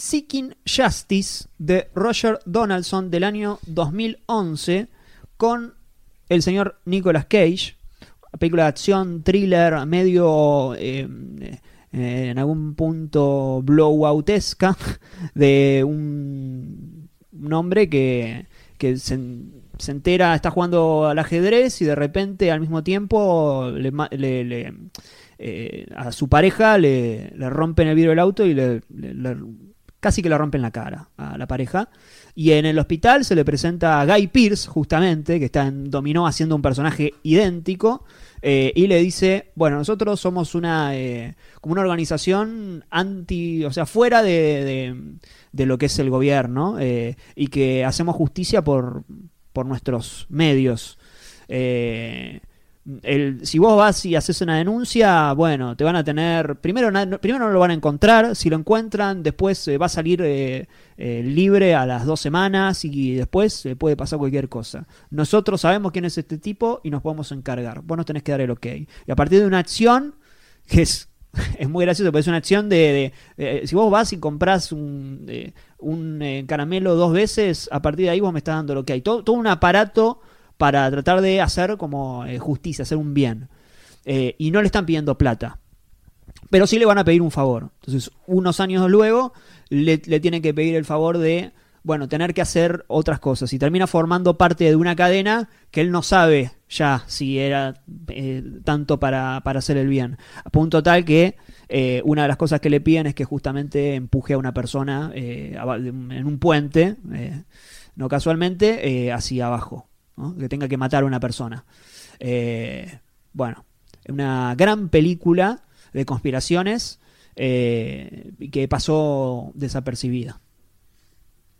Seeking Justice de Roger Donaldson del año 2011 con el señor Nicolas Cage. Película de acción, thriller, medio eh, eh, en algún punto blowoutesca de un, hombre que, se, se entera, está jugando al ajedrez y de repente al mismo tiempo le, eh, a su pareja le, le rompen el vidrio del auto y le- casi que le rompen la cara a la pareja. Y en el hospital se le presenta a Guy Pearce, justamente, que está en Dominó haciendo un personaje idéntico, eh, y le dice, bueno, nosotros somos una eh, como una organización anti, o sea, fuera de, de- lo que es el gobierno, eh, y que hacemos justicia por, por nuestros medios. El- si vos vas y haces una denuncia, bueno, te van a tener. Primero, primero no lo van a encontrar. Si lo encuentran, después eh, va a salir eh, eh, libre a las dos semanas y después eh, puede pasar cualquier cosa. Nosotros sabemos quién es este tipo y nos podemos encargar. Vos nos tenés que dar el ok. Y a partir de una acción que es. Es muy gracioso, porque es una acción de. de- eh, si vos vas y comprás un, un caramelo dos veces, a partir de ahí vos me estás dando que hay. Todo, todo un aparato para tratar de hacer como eh, justicia, hacer un bien. Eh, y no le están pidiendo plata. Pero sí le van a pedir un favor. Entonces, unos años luego, le, le tienen que pedir el favor de, bueno, tener que hacer otras cosas. Y termina formando parte de una cadena que él no sabe ya si era eh, tanto para, para hacer el bien. A punto tal que eh, una de las cosas que le piden es que justamente empuje a una persona en un puente, no casualmente, hacia abajo. Que tenga que matar a una persona. Eh, bueno, una gran película de conspiraciones eh, que pasó desapercibida.